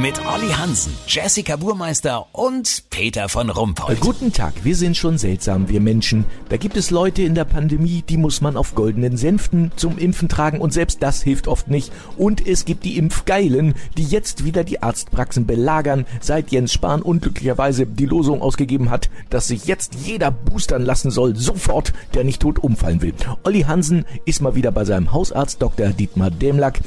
Mit Olli Hansen, Jessica Burmeister und Peter von Rumpold. Guten Tag, wir sind schon seltsam, wir Menschen. Da gibt es Leute in der Pandemie, die muss man auf goldenen Sänften zum Impfen tragen und selbst das hilft oft nicht. Und es gibt die Impfgeilen, die jetzt wieder die Arztpraxen belagern, seit Jens Spahn unglücklicherweise die Losung ausgegeben hat, dass sich jetzt jeder boostern lassen soll, sofort, der nicht tot umfallen will. Olli Hansen ist mal wieder bei seinem Hausarzt Dr. Dietmar Demlack.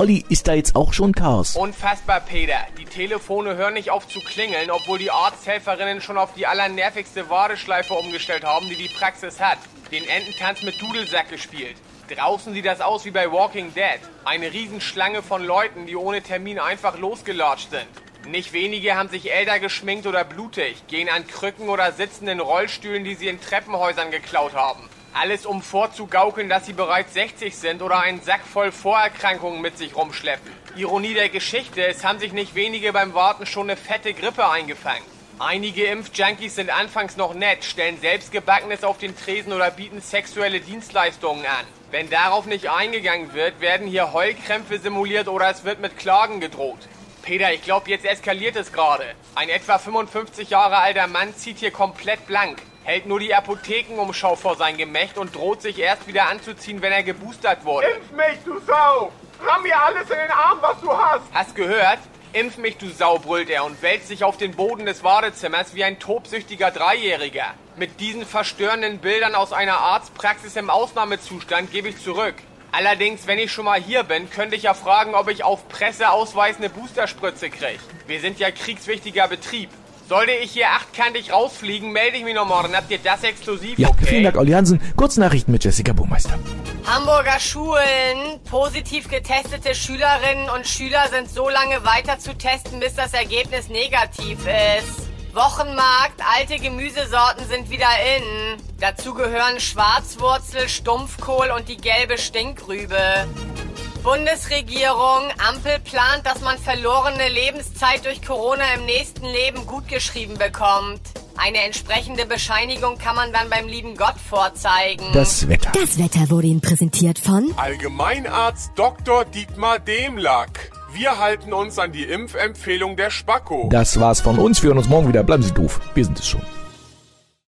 Olli, ist da jetzt auch schon Chaos? Unfassbar, Peter. Die Telefone hören nicht auf zu klingeln, obwohl die Arzthelferinnen schon auf die allernervigste Warteschleife umgestellt haben, die die Praxis hat. Den Ententanz mit Dudelsack gespielt. Draußen sieht das aus wie bei Walking Dead. Eine Riesenschlange von Leuten, die ohne Termin einfach losgelatscht sind. Nicht wenige haben sich älter geschminkt oder blutig, gehen an Krücken oder sitzen in Rollstühlen, die sie in Treppenhäusern geklaut haben. Alles um vorzugaukeln, dass sie bereits 60 sind oder einen Sack voll Vorerkrankungen mit sich rumschleppen. Ironie der Geschichte, es haben sich nicht wenige beim Warten schon eine fette Grippe eingefangen. Einige Impfjunkies sind anfangs noch nett, stellen selbstgebackenes auf den Tresen oder bieten sexuelle Dienstleistungen an. Wenn darauf nicht eingegangen wird, werden hier Heulkrämpfe simuliert oder es wird mit Klagen gedroht. Peter, ich glaube, jetzt eskaliert es gerade. Ein etwa 55 Jahre alter Mann zieht hier komplett blank hält nur die Apothekenumschau vor sein Gemächt und droht sich erst wieder anzuziehen, wenn er geboostert wurde. Impf mich, du Sau! Ramm mir alles in den Arm, was du hast! Hast gehört? Impf mich, du Sau, brüllt er und wälzt sich auf den Boden des Wartezimmers wie ein tobsüchtiger Dreijähriger. Mit diesen verstörenden Bildern aus einer Arztpraxis im Ausnahmezustand gebe ich zurück. Allerdings, wenn ich schon mal hier bin, könnte ich ja fragen, ob ich auf Presseausweis eine Boosterspritze kriege. Wir sind ja kriegswichtiger Betrieb. Sollte ich hier achtkantig rausfliegen, melde ich mich noch morgen. Habt ihr das exklusiv, Ja, okay? vielen Dank, Olli Hansen. Kurznachrichten mit Jessica Burmeister. Hamburger Schulen. Positiv getestete Schülerinnen und Schüler sind so lange weiter zu testen, bis das Ergebnis negativ ist. Wochenmarkt, alte Gemüsesorten sind wieder in. Dazu gehören Schwarzwurzel, Stumpfkohl und die gelbe Stinkrübe. Bundesregierung, Ampel plant, dass man verlorene Lebenszeit durch Corona im nächsten Leben gutgeschrieben bekommt. Eine entsprechende Bescheinigung kann man dann beim lieben Gott vorzeigen. Das Wetter. Das Wetter wurde Ihnen präsentiert von Allgemeinarzt Dr. Dietmar Demlack. Wir halten uns an die Impfempfehlung der Spacko. Das war's von uns. Wir hören uns morgen wieder. Bleiben Sie doof. Wir sind es schon.